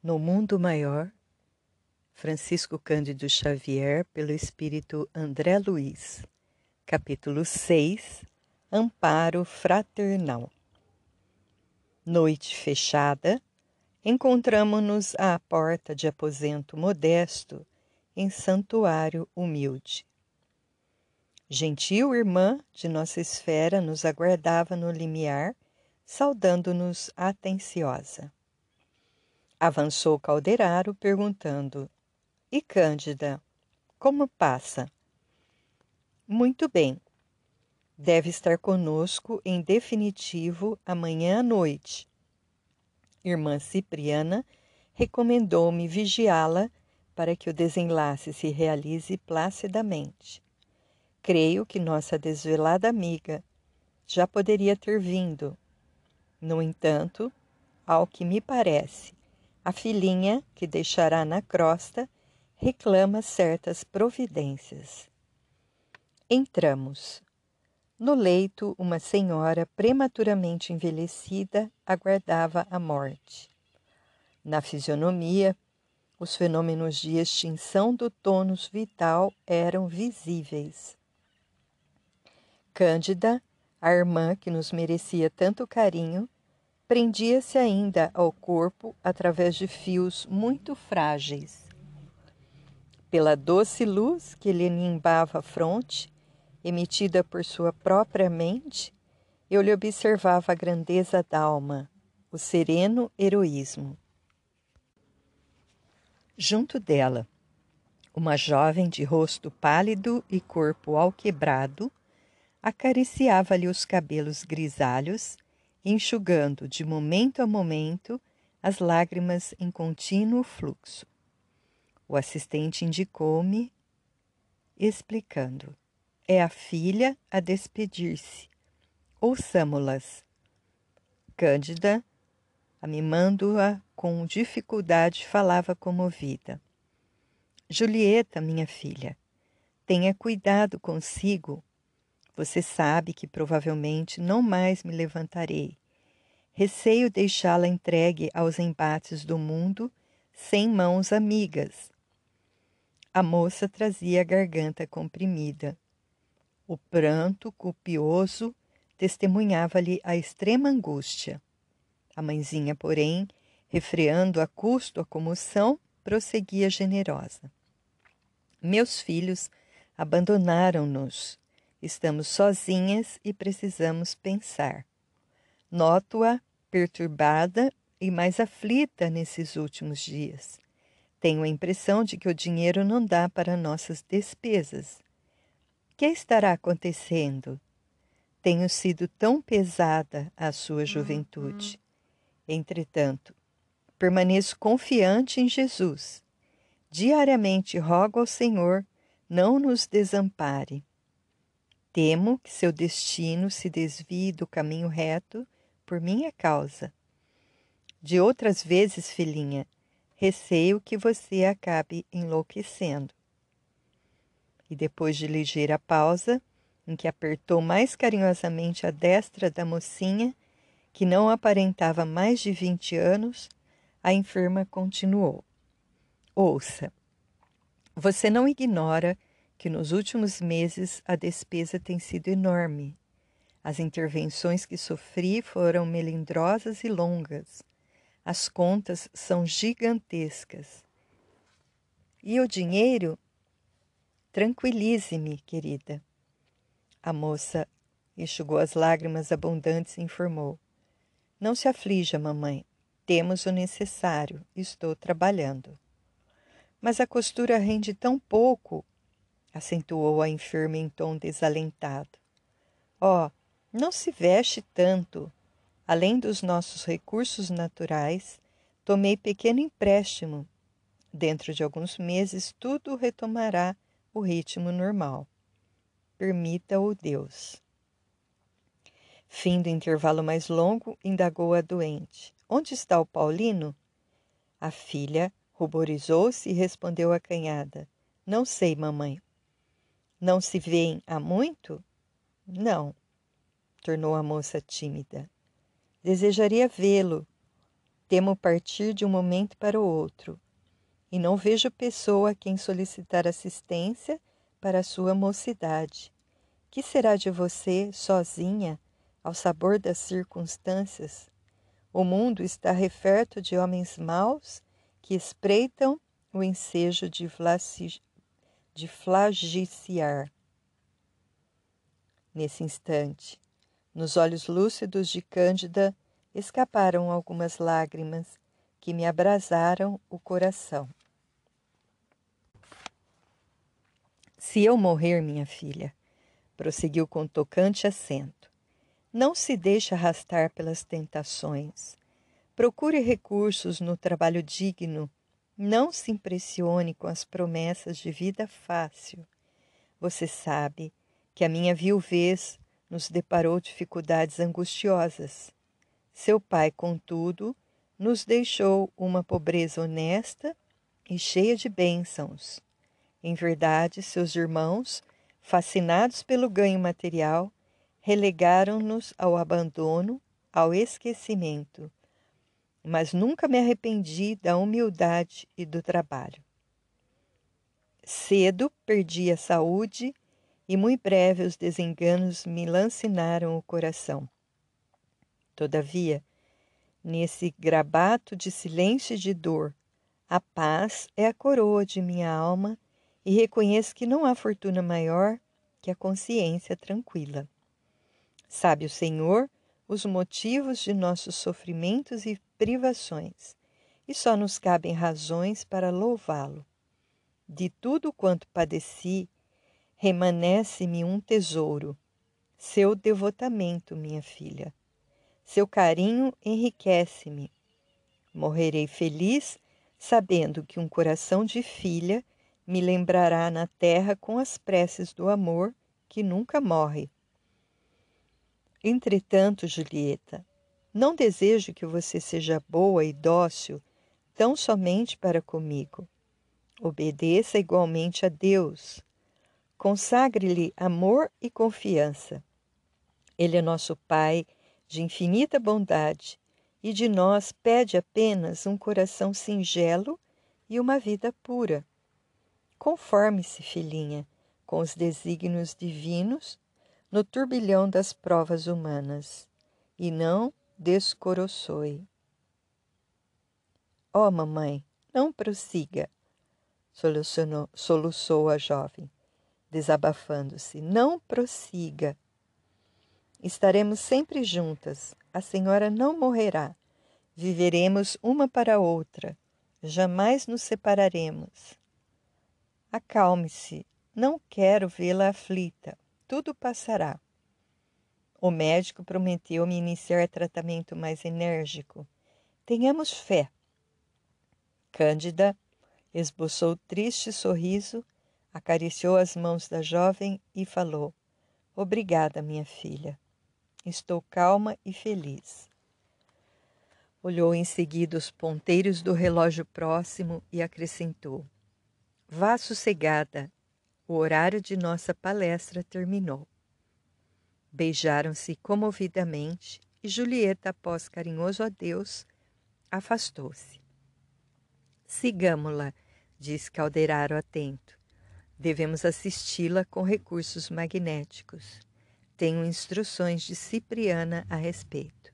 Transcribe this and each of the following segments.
No Mundo Maior, Francisco Cândido Xavier, pelo Espírito André Luiz. Capítulo 6 Amparo Fraternal. Noite fechada, encontramo-nos à porta de aposento modesto, em santuário humilde. Gentil irmã de nossa esfera nos aguardava no limiar, saudando-nos atenciosa. Avançou Calderaro, perguntando: E Cândida, como passa? Muito bem. Deve estar conosco em definitivo amanhã à noite. Irmã Cipriana recomendou-me vigiá-la para que o desenlace se realize placidamente. Creio que nossa desvelada amiga já poderia ter vindo. No entanto, ao que me parece, a filhinha, que deixará na crosta, reclama certas providências. Entramos. No leito, uma senhora prematuramente envelhecida aguardava a morte. Na fisionomia, os fenômenos de extinção do tônus vital eram visíveis. Cândida, a irmã que nos merecia tanto carinho, prendia-se ainda ao corpo através de fios muito frágeis. Pela doce luz que lhe nimbava a fronte, emitida por sua própria mente, eu lhe observava a grandeza d'alma, o sereno heroísmo. Junto dela, uma jovem de rosto pálido e corpo alquebrado acariciava-lhe os cabelos grisalhos enxugando de momento a momento as lágrimas em contínuo fluxo. O assistente indicou-me, explicando: É a filha a despedir-se. Ouçamo-las. Cândida, amimando-a com dificuldade, falava comovida. Julieta, minha filha, tenha cuidado consigo você sabe que provavelmente não mais me levantarei. Receio deixá-la entregue aos embates do mundo sem mãos amigas. A moça trazia a garganta comprimida. O pranto copioso testemunhava-lhe a extrema angústia. A mãezinha, porém, refreando a custo a comoção, prosseguia generosa. Meus filhos abandonaram-nos. Estamos sozinhas e precisamos pensar. Noto-a perturbada e mais aflita nesses últimos dias. Tenho a impressão de que o dinheiro não dá para nossas despesas. Que estará acontecendo? Tenho sido tão pesada à sua juventude. Entretanto, permaneço confiante em Jesus. Diariamente rogo ao Senhor não nos desampare. Temo que seu destino se desvie do caminho reto por minha causa. De outras vezes, filhinha, receio que você acabe enlouquecendo. E depois de ligeira pausa, em que apertou mais carinhosamente a destra da mocinha, que não aparentava mais de vinte anos, a enferma continuou: Ouça, você não ignora que nos últimos meses a despesa tem sido enorme. As intervenções que sofri foram melindrosas e longas. As contas são gigantescas. E o dinheiro? Tranquilize-me, querida. A moça enxugou as lágrimas abundantes e informou: Não se aflija, mamãe. Temos o necessário. Estou trabalhando. Mas a costura rende tão pouco acentuou a enferma em tom desalentado. Oh, não se veste tanto. Além dos nossos recursos naturais, tomei pequeno empréstimo. Dentro de alguns meses, tudo retomará o ritmo normal. Permita-o Deus. Fim do intervalo mais longo, indagou a doente. Onde está o Paulino? A filha ruborizou-se e respondeu acanhada. Não sei, mamãe. Não se veem há muito? Não, tornou a moça tímida. Desejaria vê-lo. Temo partir de um momento para o outro, e não vejo pessoa a quem solicitar assistência para a sua mocidade. Que será de você, sozinha, ao sabor das circunstâncias? O mundo está referto de homens maus que espreitam o ensejo de, de flagiciar. Nesse instante, nos olhos lúcidos de Cândida escaparam algumas lágrimas que me abrasaram o coração. Se eu morrer, minha filha, prosseguiu com tocante acento, não se deixe arrastar pelas tentações. Procure recursos no trabalho digno. Não se impressione com as promessas de vida fácil. Você sabe que a minha viuvez nos deparou dificuldades angustiosas. Seu pai, contudo, nos deixou uma pobreza honesta e cheia de bênçãos. Em verdade, seus irmãos, fascinados pelo ganho material, relegaram-nos ao abandono, ao esquecimento. Mas nunca me arrependi da humildade e do trabalho. Cedo perdi a saúde e muito breve os desenganos me lancinaram o coração. Todavia, nesse grabato de silêncio e de dor, a paz é a coroa de minha alma e reconheço que não há fortuna maior que a consciência tranquila. Sabe o Senhor os motivos de nossos sofrimentos e privações, e só nos cabem razões para louvá-lo. De tudo quanto padeci, remanesce-me um tesouro, seu devotamento, minha filha. Seu carinho enriquece-me. Morrerei feliz, sabendo que um coração de filha me lembrará na terra com as preces do amor que nunca morre. Entretanto, Julieta, não desejo que você seja boa e dócil tão somente para comigo. Obedeça igualmente a Deus. Consagre-lhe amor e confiança. Ele é nosso Pai de infinita bondade e de nós pede apenas um coração singelo e uma vida pura. Conforme-se, filhinha, com os desígnios divinos no turbilhão das provas humanas, e não descoroçoe. Oh, mamãe, não prossiga, soluçou a jovem, desabafando-se. Não prossiga. Estaremos sempre juntas. A senhora não morrerá. Viveremos uma para a outra. Jamais nos separaremos. Acalme-se, não quero vê-la aflita. Tudo passará. O médico prometeu-me iniciar tratamento mais enérgico. Tenhamos fé. Cândida esboçou triste sorriso, acariciou as mãos da jovem e falou: Obrigada, minha filha. Estou calma e feliz. Olhou em seguida os ponteiros do relógio próximo e acrescentou: Vá sossegada, o horário de nossa palestra terminou. Beijaram-se comovidamente e Julieta, após carinhoso adeus, afastou-se. Sigamo-la, disse Calderaro atento. Devemos assisti-la com recursos magnéticos. Tenho instruções de Cipriana a respeito.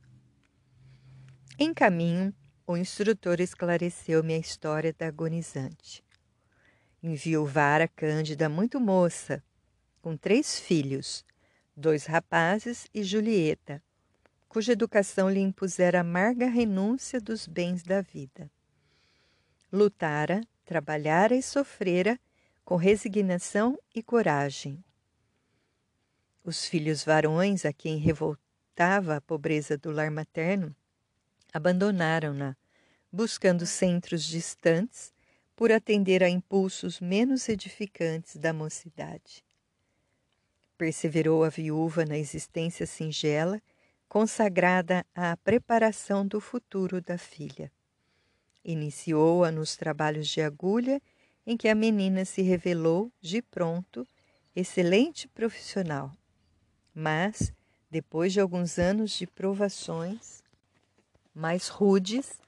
Em caminho, o instrutor esclareceu-me a história da agonizante enviuvara Cândida muito moça, com três filhos, dois rapazes e Julieta, cuja educação lhe impusera amarga renúncia dos bens da vida. Lutara, trabalhara e sofrera com resignação e coragem. Os filhos varões, a quem revoltava a pobreza do lar materno, abandonaram-na, buscando centros distantes por atender a impulsos menos edificantes da mocidade. Perseverou a viúva na existência singela, consagrada à preparação do futuro da filha. Iniciou-a nos trabalhos de agulha, em que a menina se revelou, de pronto, excelente profissional. Mas, depois de alguns anos de provações mais rudes,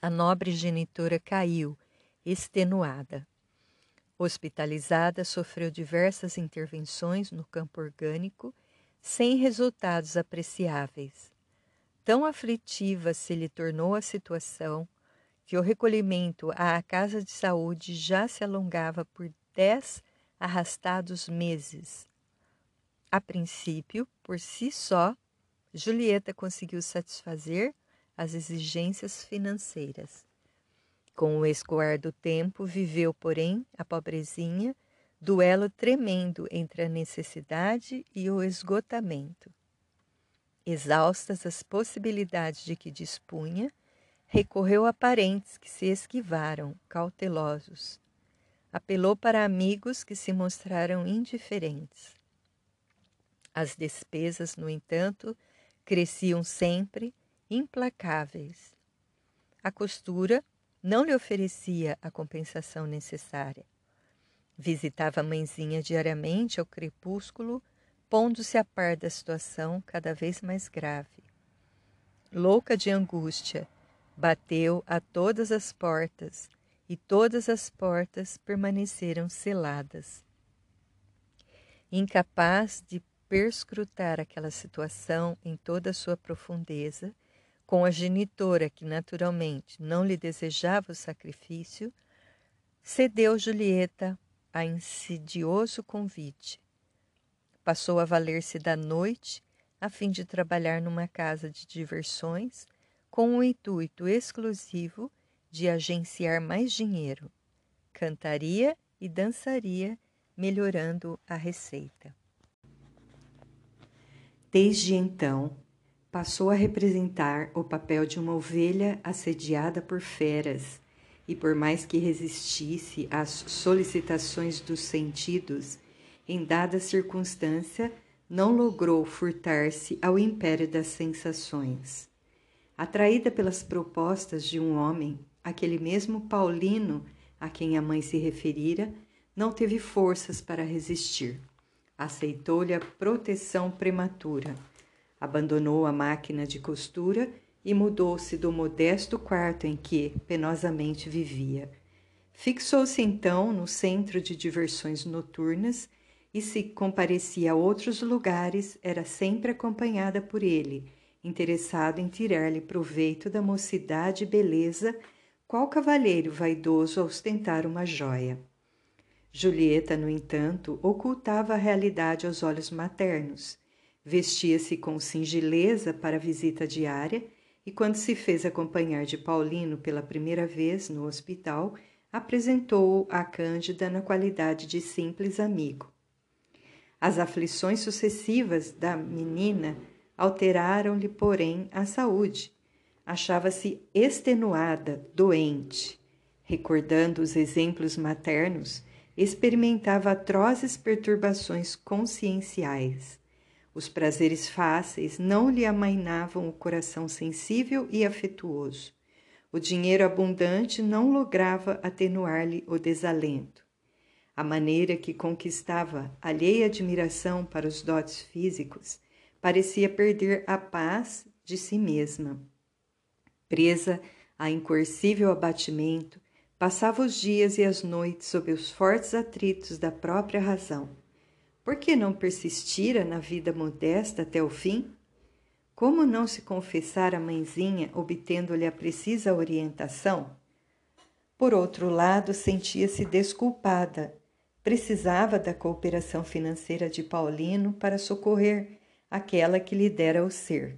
a nobre genitora caiu, extenuada. Hospitalizada, sofreu diversas intervenções no campo orgânico, sem resultados apreciáveis. Tão aflitiva se lhe tornou a situação que o recolhimento à casa de saúde já se alongava por dez arrastados meses. A princípio, por si só, Julieta conseguiu satisfazer as exigências financeiras. Com o escoar do tempo, viveu, porém, a pobrezinha, duelo tremendo entre a necessidade e o esgotamento. Exaustas as possibilidades de que dispunha, recorreu a parentes que se esquivaram, cautelosos. Apelou para amigos que se mostraram indiferentes. As despesas, no entanto, cresciam sempre, implacáveis. A costura não lhe oferecia a compensação necessária. Visitava a mãezinha diariamente ao crepúsculo, pondo-se a par da situação cada vez mais grave. Louca de angústia, bateu a todas as portas e todas as portas permaneceram seladas. Incapaz de perscrutar aquela situação em toda a sua profundeza, com a genitora que naturalmente não lhe desejava o sacrifício, cedeu Julieta a insidioso convite. Passou a valer-se da noite a fim de trabalhar numa casa de diversões com o intuito exclusivo de agenciar mais dinheiro. Cantaria e dançaria, melhorando a receita. Desde então, passou a representar o papel de uma ovelha assediada por feras, e por mais que resistisse às solicitações dos sentidos, em dada circunstância, não logrou furtar-se ao império das sensações. Atraída pelas propostas de um homem, aquele mesmo Paulino a quem a mãe se referira, não teve forças para resistir aceitou-lhe a proteção prematura, abandonou a máquina de costura e mudou-se do modesto quarto em que penosamente vivia. Fixou-se então no centro de diversões noturnas e, se comparecia a outros lugares, era sempre acompanhada por ele, interessado em tirar-lhe proveito da mocidade e beleza, qual cavalheiro vaidoso a ostentar uma joia. Julieta, no entanto, ocultava a realidade aos olhos maternos. Vestia-se com singeleza para a visita diária e, quando se fez acompanhar de Paulino pela primeira vez no hospital, apresentou-o a Cândida na qualidade de simples amigo. As aflições sucessivas da menina alteraram-lhe, porém, a saúde. Achava-se extenuada, doente. Recordando os exemplos maternos, experimentava atrozes perturbações conscienciais. Os prazeres fáceis não lhe amainavam o coração sensível e afetuoso. O dinheiro abundante não lograva atenuar-lhe o desalento. A maneira que conquistava alheia admiração para os dotes físicos parecia perder a paz de si mesma. Presa a incoercível abatimento, Passava os dias e as noites sob os fortes atritos da própria razão. Por que não persistira na vida modesta até o fim? Como não se confessar à mãezinha, obtendo-lhe a precisa orientação? Por outro lado, sentia-se desculpada. Precisava da cooperação financeira de Paulino para socorrer aquela que lhe dera o ser.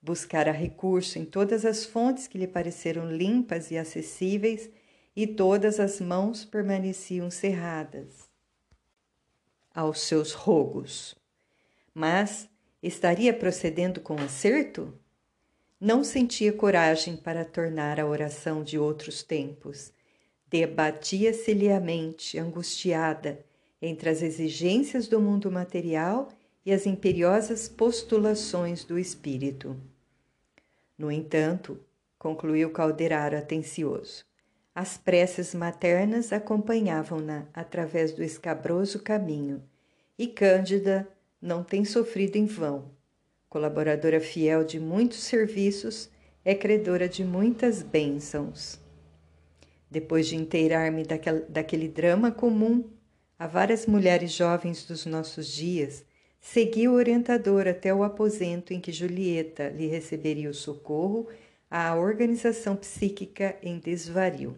Buscara recurso em todas as fontes que lhe pareceram limpas e acessíveis e todas as mãos permaneciam cerradas aos seus rogos. Mas estaria procedendo com acerto? Não sentia coragem para tornar a oração de outros tempos. Debatia-se-lhe a mente, angustiada, entre as exigências do mundo material e as imperiosas postulações do espírito. No entanto, concluiu Calderaro atencioso, as preces maternas acompanhavam-na através do escabroso caminho, e Cândida não tem sofrido em vão. Colaboradora fiel de muitos serviços, é credora de muitas bênçãos. Depois de inteirar-me daquele, drama comum a várias mulheres jovens dos nossos dias, segui o orientador até o aposento em que Julieta lhe receberia o socorro à organização psíquica em desvario.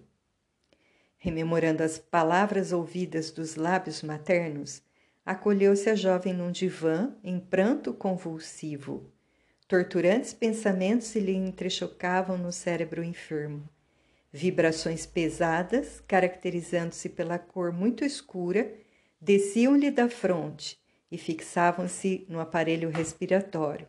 Rememorando as palavras ouvidas dos lábios maternos, acolheu-se a jovem num divã em pranto convulsivo. Torturantes pensamentos se lhe entrechocavam no cérebro enfermo. Vibrações pesadas, caracterizando-se pela cor muito escura, desciam-lhe da fronte e fixavam-se no aparelho respiratório.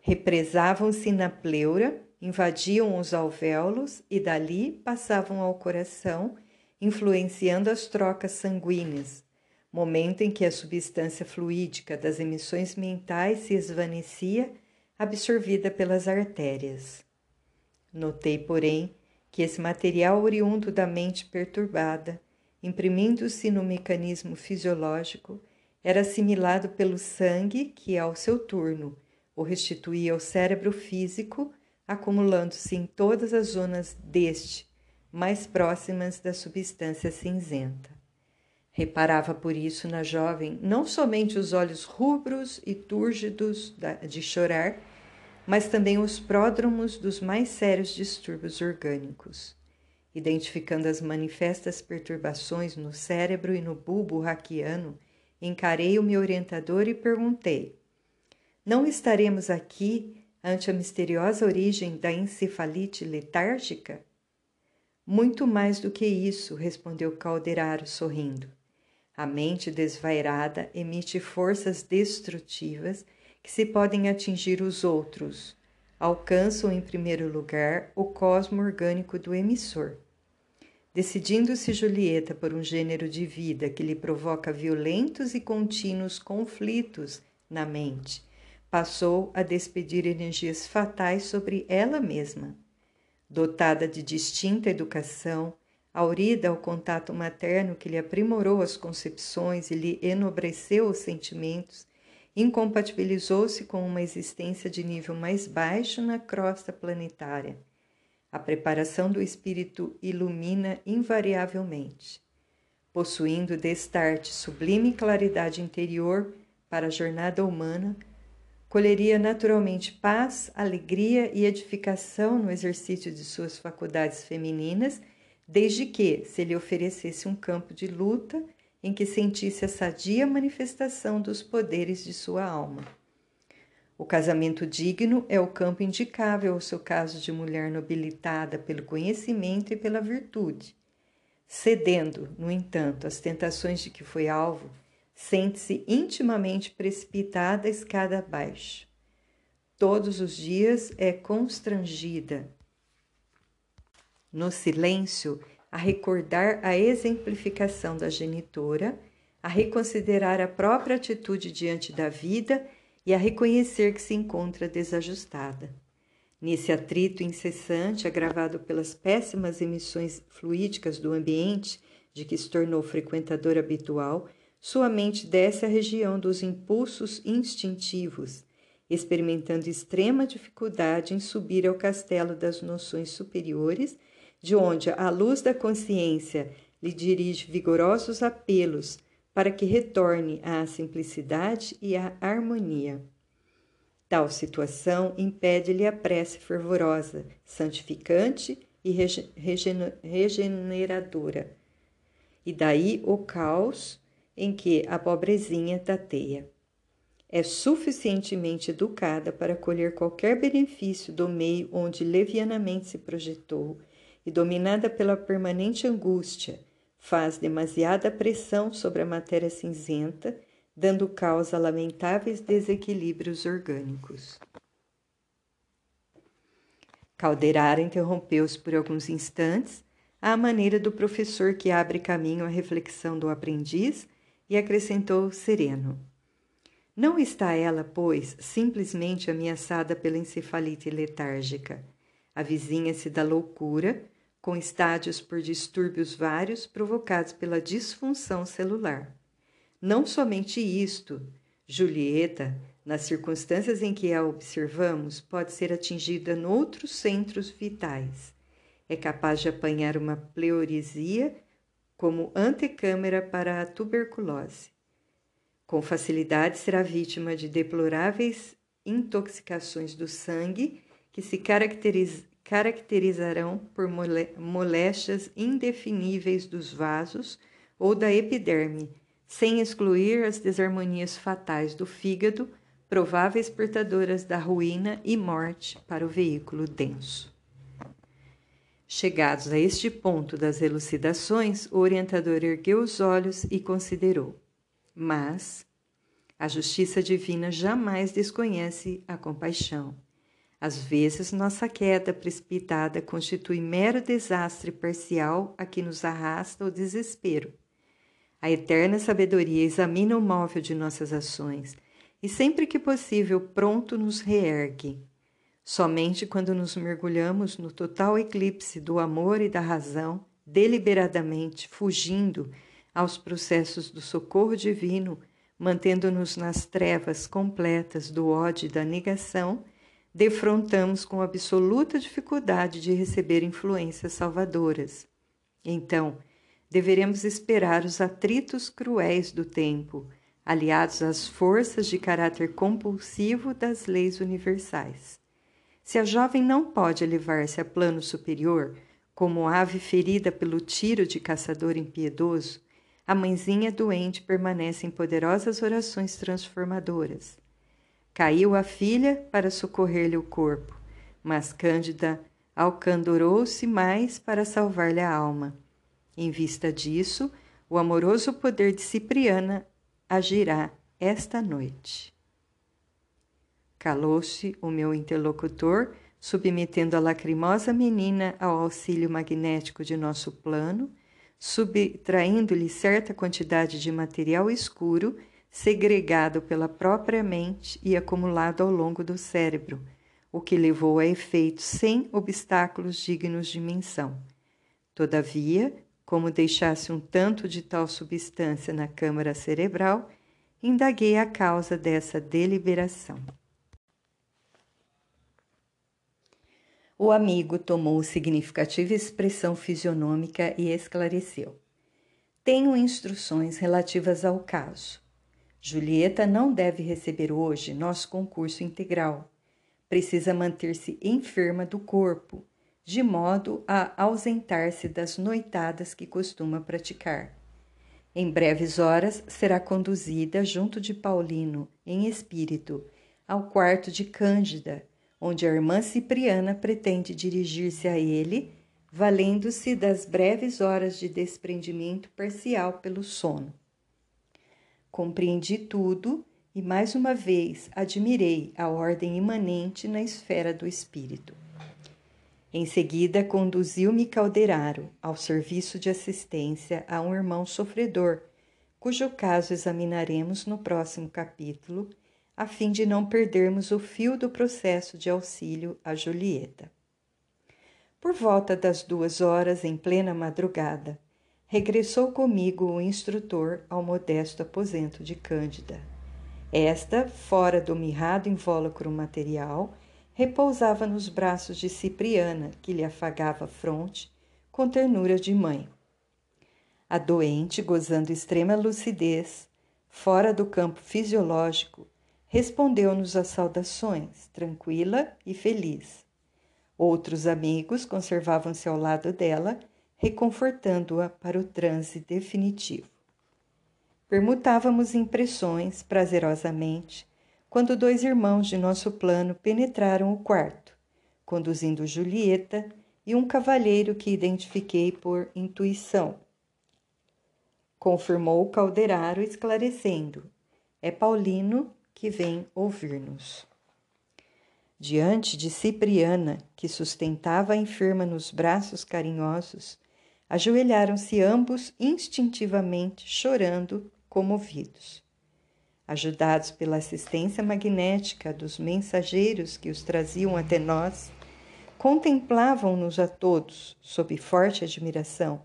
Represavam-se na pleura, invadiam os alvéolos e dali passavam ao coração, influenciando as trocas sanguíneas, momento em que a substância fluídica das emissões mentais se esvanecia, absorvida pelas artérias. Notei, porém, que esse material oriundo da mente perturbada, imprimindo-se no mecanismo fisiológico, era assimilado pelo sangue que, ao seu turno, o restituía ao cérebro físico, acumulando-se em todas as zonas deste, mais próximas da substância cinzenta. Reparava por isso na jovem não somente os olhos rubros e túrgidos de chorar, mas também os pródromos dos mais sérios distúrbios orgânicos. Identificando as manifestas perturbações no cérebro e no bulbo raquiano, encarei o meu orientador e perguntei: Não estaremos aqui ante a misteriosa origem da encefalite letárgica? Muito mais do que isso, respondeu Calderaro sorrindo. A mente desvairada emite forças destrutivas que se podem atingir os outros, alcançam em primeiro lugar o cosmo orgânico do emissor. Decidindo-se Julieta por um gênero de vida que lhe provoca violentos e contínuos conflitos na mente, passou a despedir energias fatais sobre ela mesma. Dotada de distinta educação, aurida ao contato materno que lhe aprimorou as concepções e lhe enobreceu os sentimentos, incompatibilizou-se com uma existência de nível mais baixo na crosta planetária. A preparação do espírito ilumina invariavelmente. Possuindo destarte sublime claridade interior para a jornada humana, colheria naturalmente paz, alegria e edificação no exercício de suas faculdades femininas, desde que se lhe oferecesse um campo de luta em que sentisse a sadia manifestação dos poderes de sua alma. O casamento digno é o campo indicável ao seu caso de mulher nobilitada pelo conhecimento e pela virtude. Cedendo, no entanto, às tentações de que foi alvo, sente-se intimamente precipitada escada abaixo. Todos os dias é constrangida. No silêncio, a recordar a exemplificação da genitora, a reconsiderar a própria atitude diante da vida e a reconhecer que se encontra desajustada. Nesse atrito incessante, agravado pelas péssimas emissões fluídicas do ambiente, de que se tornou frequentador habitual, sua mente desce à região dos impulsos instintivos, experimentando extrema dificuldade em subir ao castelo das noções superiores de onde a luz da consciência lhe dirige vigorosos apelos para que retorne à simplicidade e à harmonia. Tal situação impede-lhe a prece fervorosa, santificante e regeneradora. E daí o caos em que a pobrezinha tateia. É suficientemente educada para colher qualquer benefício do meio onde levianamente se projetou e dominada pela permanente angústia, faz demasiada pressão sobre a matéria cinzenta, dando causa a lamentáveis desequilíbrios orgânicos. Calderara interrompeu-se por alguns instantes, à maneira do professor que abre caminho à reflexão do aprendiz, e acrescentou sereno: Não está ela, pois, simplesmente ameaçada pela encefalite letárgica. Avizinha-se da loucura, com estádios por distúrbios vários provocados pela disfunção celular. Não somente isto, Julieta, nas circunstâncias em que a observamos, pode ser atingida noutros centros vitais. É capaz de apanhar uma pleurisia como antecâmara para a tuberculose. Com facilidade será vítima de deploráveis intoxicações do sangue que se caracteriz caracterizarão por moléstias indefiníveis dos vasos ou da epiderme, sem excluir as desarmonias fatais do fígado prováveis portadoras da ruína e morte para o veículo denso. Chegados a este ponto das elucidações, o orientador ergueu os olhos e considerou. Mas a justiça divina jamais desconhece a compaixão. Às vezes, nossa queda precipitada constitui mero desastre parcial a que nos arrasta o desespero. A eterna sabedoria examina o móvel de nossas ações e sempre que possível pronto nos reergue. Somente quando nos mergulhamos no total eclipse do amor e da razão, deliberadamente fugindo aos processos do socorro divino, mantendo-nos nas trevas completas do ódio e da negação, defrontamos com absoluta dificuldade de receber influências salvadoras. Então, deveremos esperar os atritos cruéis do tempo, aliados às forças de caráter compulsivo das leis universais. Se a jovem não pode elevar-se a plano superior, como ave ferida pelo tiro de caçador impiedoso, a mãezinha doente permanece em poderosas orações transformadoras. Caiu a filha para socorrer-lhe o corpo, mas Cândida alcandorou-se mais para salvar-lhe a alma. Em vista disso, o amoroso poder de Cipriana agirá esta noite. Calou-se o meu interlocutor, submetendo a lacrimosa menina ao auxílio magnético de nosso plano, subtraindo-lhe certa quantidade de material escuro segregado pela própria mente e acumulado ao longo do cérebro, o que levou a efeitos sem obstáculos dignos de menção. Todavia, como deixasse um tanto de tal substância na câmara cerebral, indaguei a causa dessa deliberação. O amigo tomou significativa expressão fisionômica e esclareceu. Tenho instruções relativas ao caso. Julieta não deve receber hoje nosso concurso integral. Precisa manter-se enferma do corpo de modo a ausentar-se das noitadas que costuma praticar. Em breves horas será conduzida junto de Paulino, em espírito, ao quarto de Cândida, onde a irmã Cipriana pretende dirigir-se a ele, valendo-se das breves horas de desprendimento parcial pelo sono. Compreendi tudo e mais uma vez admirei a ordem imanente na esfera do espírito. Em seguida, conduziu-me Calderaro ao serviço de assistência a um irmão sofredor, cujo caso examinaremos no próximo capítulo, a fim de não perdermos o fio do processo de auxílio a Julieta. Por volta das duas horas, em plena madrugada, regressou comigo o instrutor ao modesto aposento de Cândida. Esta, fora do mirrado invólucro material, repousava nos braços de Cipriana, que lhe afagava a fronte com ternura de mãe. A doente, gozando extrema lucidez, fora do campo fisiológico, respondeu-nos às saudações, tranquila e feliz. Outros amigos conservavam-se ao lado dela, reconfortando-a para o transe definitivo. Permutávamos impressões prazerosamente quando dois irmãos de nosso plano penetraram o quarto, conduzindo Julieta e um cavalheiro que identifiquei por intuição. Confirmou o calderaro, esclarecendo: é Paulino que vem ouvir-nos. Diante de Cipriana, que sustentava a enferma nos braços carinhosos, ajoelharam-se ambos instintivamente, chorando, comovidos ajudados pela assistência magnética dos mensageiros que os traziam até nós, contemplavam-nos a todos sob forte admiração,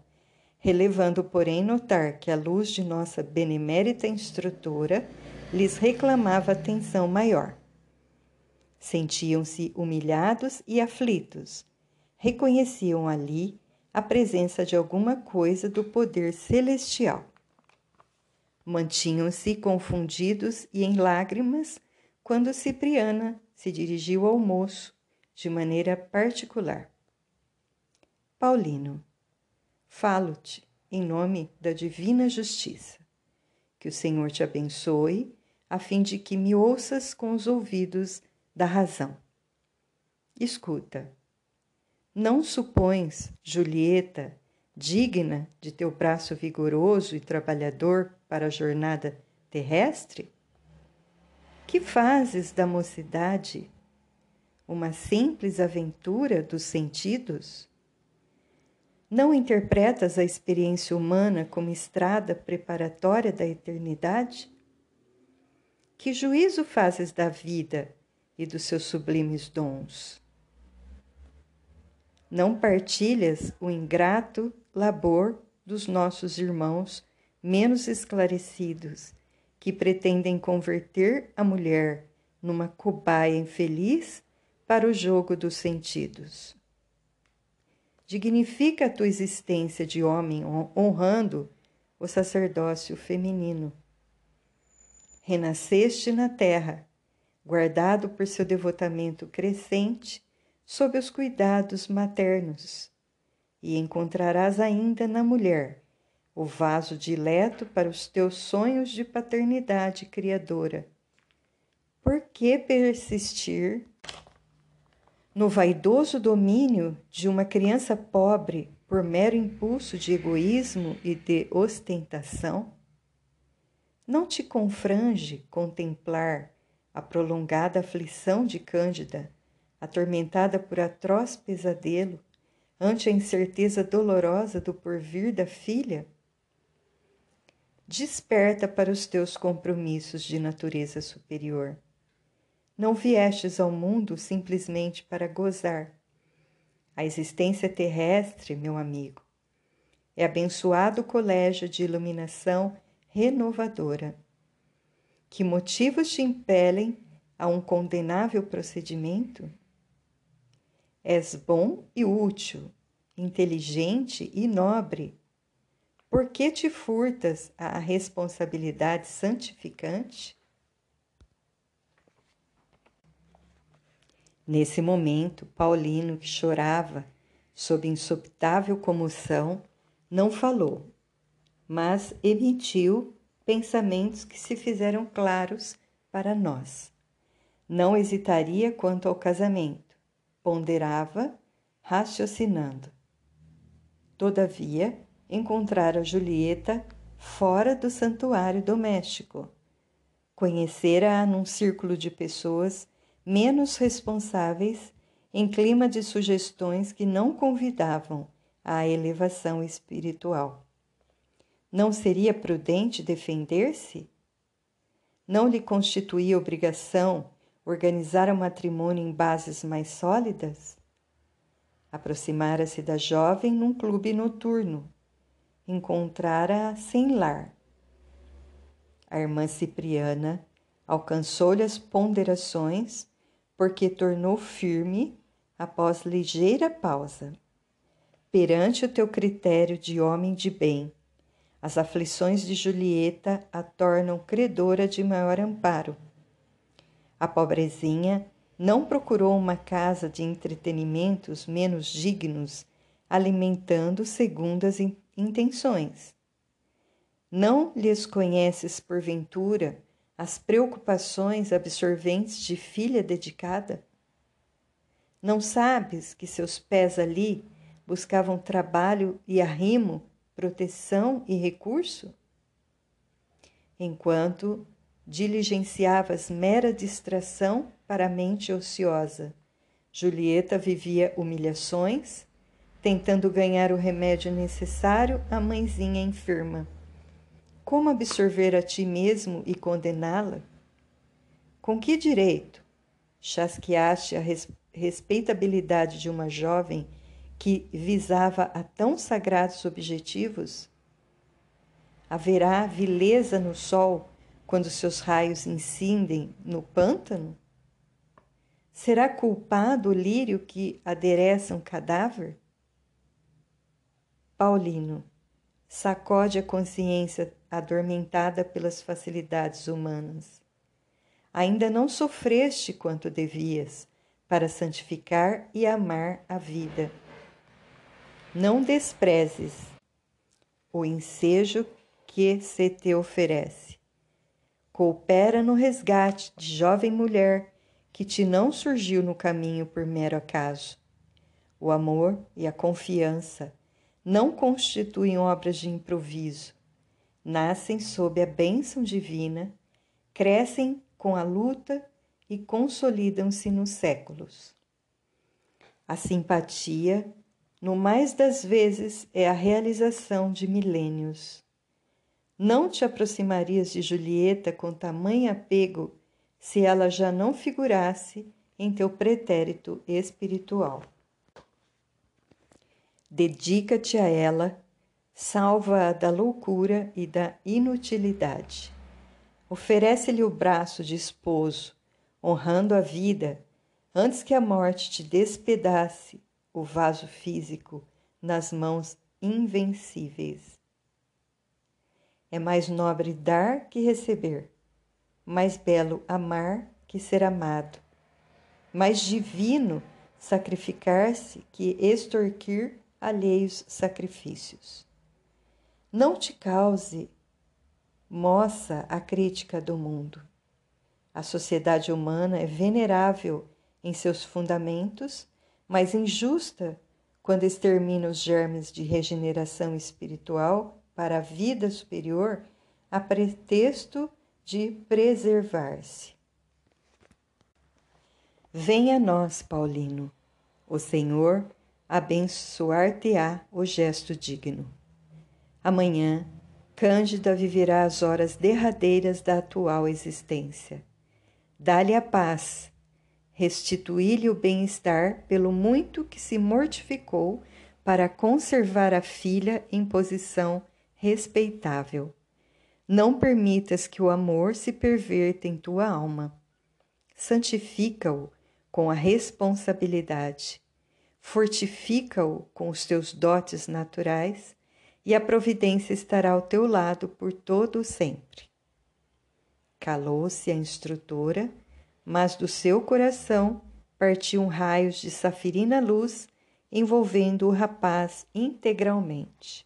relevando, porém, notar que a luz de nossa benemérita instrutora lhes reclamava atenção maior. Sentiam-se humilhados e aflitos. Reconheciam ali a presença de alguma coisa do poder celestial. Mantinham-se confundidos e em lágrimas quando Cipriana se dirigiu ao moço de maneira particular. Paulino, falo-te em nome da divina justiça. Que o Senhor te abençoe, a fim de que me ouças com os ouvidos da razão. Escuta. Não supões, Julieta, digna de teu braço vigoroso e trabalhador para a jornada terrestre? Que fazes da mocidade uma simples aventura dos sentidos? Não interpretas a experiência humana como estrada preparatória da eternidade? Que juízo fazes da vida e dos seus sublimes dons? Não partilhas o ingrato labor dos nossos irmãos menos esclarecidos, que pretendem converter a mulher numa cobaia infeliz para o jogo dos sentidos. Dignifica a tua existência de homem, honrando o sacerdócio feminino. Renasceste na terra, guardado por seu devotamento crescente sob os cuidados maternos, e encontrarás ainda na mulher o vaso dileto para os teus sonhos de paternidade criadora. Por que persistir no vaidoso domínio de uma criança pobre por mero impulso de egoísmo e de ostentação? Não te confrange contemplar a prolongada aflição de Cândida, atormentada por atroz pesadelo, ante a incerteza dolorosa do porvir da filha? Desperta para os teus compromissos de natureza superior não viestes ao mundo simplesmente para gozar. A existência terrestre, meu amigo, é abençoado colégio de iluminação renovadora. Que motivos te impelem a um condenável procedimento? És bom e útil, inteligente e nobre. Por que te furtas à responsabilidade santificante? Nesse momento, Paulino, que chorava sob insopitável comoção, não falou, mas emitiu pensamentos que se fizeram claros para nós. Não hesitaria quanto ao casamento, ponderava, raciocinando. Todavia, encontrara Julieta fora do santuário doméstico. Conhecera-a num círculo de pessoas menos responsáveis em clima de sugestões que não convidavam à elevação espiritual. Não seria prudente defender-se? Não lhe constituía obrigação organizar o matrimônio em bases mais sólidas? Aproximara-se da jovem num clube noturno. Encontrara-a sem lar. A irmã Cipriana alcançou-lhe as ponderações porque tornou firme após ligeira pausa. Perante o teu critério de homem de bem, as aflições de Julieta a tornam credora de maior amparo. A pobrezinha não procurou uma casa de entretenimentos menos dignos, alimentando segundo as intenções. Não lhes conheces, porventura, as preocupações absorventes de filha dedicada? Não sabes que seus pés ali buscavam trabalho e arrimo, proteção e recurso? Enquanto diligenciavas mera distração para a mente ociosa, Julieta vivia humilhações, tentando ganhar o remédio necessário à mãezinha enferma. Como absorver a ti mesmo e condená-la? Com que direito chasqueaste a res respeitabilidade de uma jovem que visava a tão sagrados objetivos? Haverá vileza no sol quando seus raios incendem no pântano? Será culpado o lírio que adereça um cadáver? Paulino, sacode a consciência adormentada pelas facilidades humanas. Ainda não sofreste quanto devias para santificar e amar a vida. Não desprezes o ensejo que se te oferece. Coopera no resgate de jovem mulher que te não surgiu no caminho por mero acaso. O amor e a confiança não constituem obras de improviso. Nascem sob a bênção divina, crescem com a luta e consolidam-se nos séculos. A simpatia, no mais das vezes, é a realização de milênios. Não te aproximarias de Julieta com tamanho apego se ela já não figurasse em teu pretérito espiritual. Dedica-te a ela, salva-a da loucura e da inutilidade. Oferece-lhe o braço de esposo, honrando a vida, antes que a morte te despedace o vaso físico nas mãos invencíveis. É mais nobre dar que receber, mais belo amar que ser amado, mais divino sacrificar-se que extorquir alheios sacrifícios. Não te cause moça a crítica do mundo. A sociedade humana é venerável em seus fundamentos, mas injusta quando extermina os germes de regeneração espiritual para a vida superior a pretexto de preservar-se. Venha a nós, Paulino. O Senhor abençoar-te-á o gesto digno. Amanhã, Cândida viverá as horas derradeiras da atual existência. Dá-lhe a paz, restituí-lhe o bem-estar pelo muito que se mortificou para conservar a filha em posição respeitável. Não permitas que o amor se perverta em tua alma. Santifica-o com a responsabilidade. Fortifica-o com os teus dotes naturais e a providência estará ao teu lado por todo o sempre. Calou-se a instrutora, mas do seu coração partiam raios de safirina luz envolvendo o rapaz integralmente.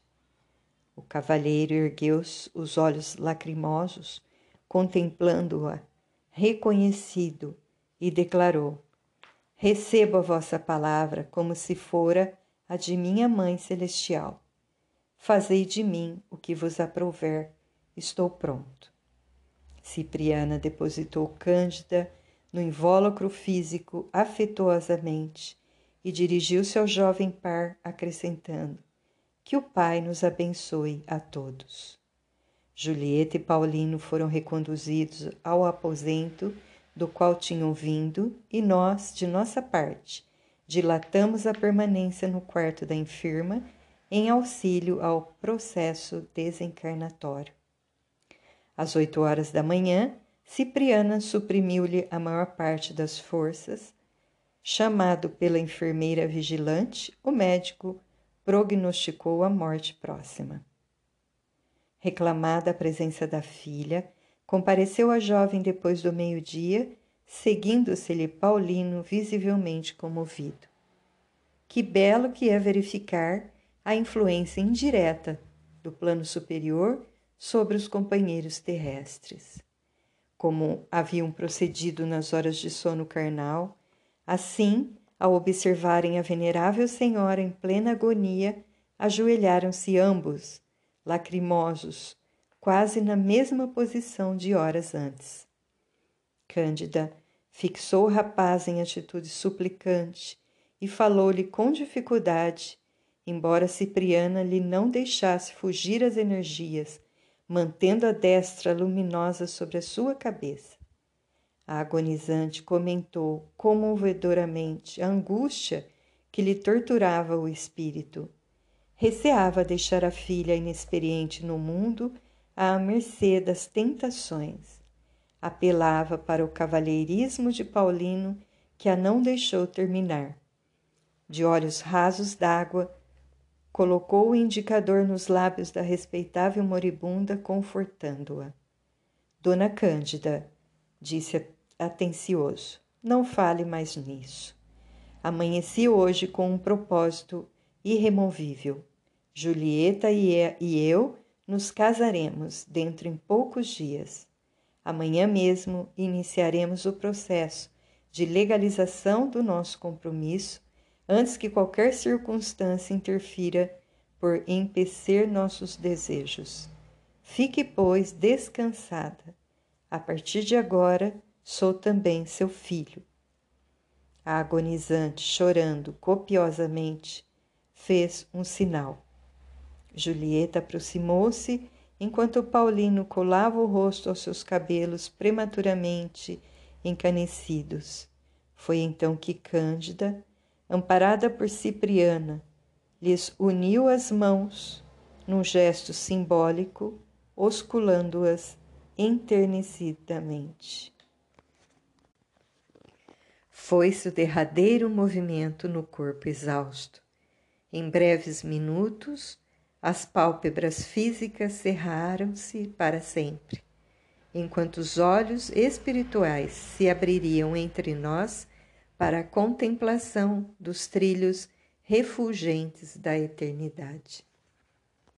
O cavalheiro ergueu os olhos lacrimosos, contemplando-a, reconhecido, e declarou: Recebo a vossa palavra como se fora a de minha Mãe Celestial. Fazei de mim o que vos aprouver, estou pronto. Cipriana depositou Cândida no invólucro físico afetuosamente e dirigiu-se ao jovem par, acrescentando: que o Pai nos abençoe a todos. Julieta e Paulino foram reconduzidos ao aposento do qual tinham vindo, e nós, de nossa parte, dilatamos a permanência no quarto da enferma em auxílio ao processo desencarnatório. Às oito horas da manhã, Cipriana suprimiu-lhe a maior parte das forças. Chamado pela enfermeira vigilante, o médico prognosticou a morte próxima. Reclamada a presença da filha, compareceu a jovem depois do meio-dia, seguindo-se-lhe Paulino visivelmente comovido. Que belo que é verificar a influência indireta do plano superior sobre os companheiros terrestres. Como haviam procedido nas horas de sono carnal, assim ao observarem a venerável senhora em plena agonia, ajoelharam-se ambos, lacrimosos, quase na mesma posição de horas antes. Cândida fixou o rapaz em atitude suplicante e falou-lhe com dificuldade, embora Cipriana lhe não deixasse fugir as energias, mantendo a destra luminosa sobre a sua cabeça. A agonizante comentou comovedoramente a angústia que lhe torturava o espírito. Receava deixar a filha inexperiente no mundo à mercê das tentações. Apelava para o cavalheirismo de Paulino, que a não deixou terminar. De olhos rasos d'água, colocou o indicador nos lábios da respeitável moribunda, confortando-a. Dona Cândida, disse atencioso, não fale mais nisso. Amanheci hoje com um propósito irremovível. Julieta e eu nos casaremos dentro em poucos dias. Amanhã mesmo iniciaremos o processo de legalização do nosso compromisso antes que qualquer circunstância interfira por empecer nossos desejos. Fique, pois, descansada. A partir de agora, sou também seu filho. A agonizante, chorando copiosamente, fez um sinal. Julieta aproximou-se enquanto Paulino colava o rosto aos seus cabelos prematuramente encanecidos. Foi então que Cândida, amparada por Cipriana, lhes uniu as mãos num gesto simbólico, osculando-as enternecidamente. Foi-se o derradeiro movimento no corpo exausto. Em breves minutos, as pálpebras físicas cerraram-se para sempre, enquanto os olhos espirituais se abririam entre nós para a contemplação dos trilhos refulgentes da eternidade.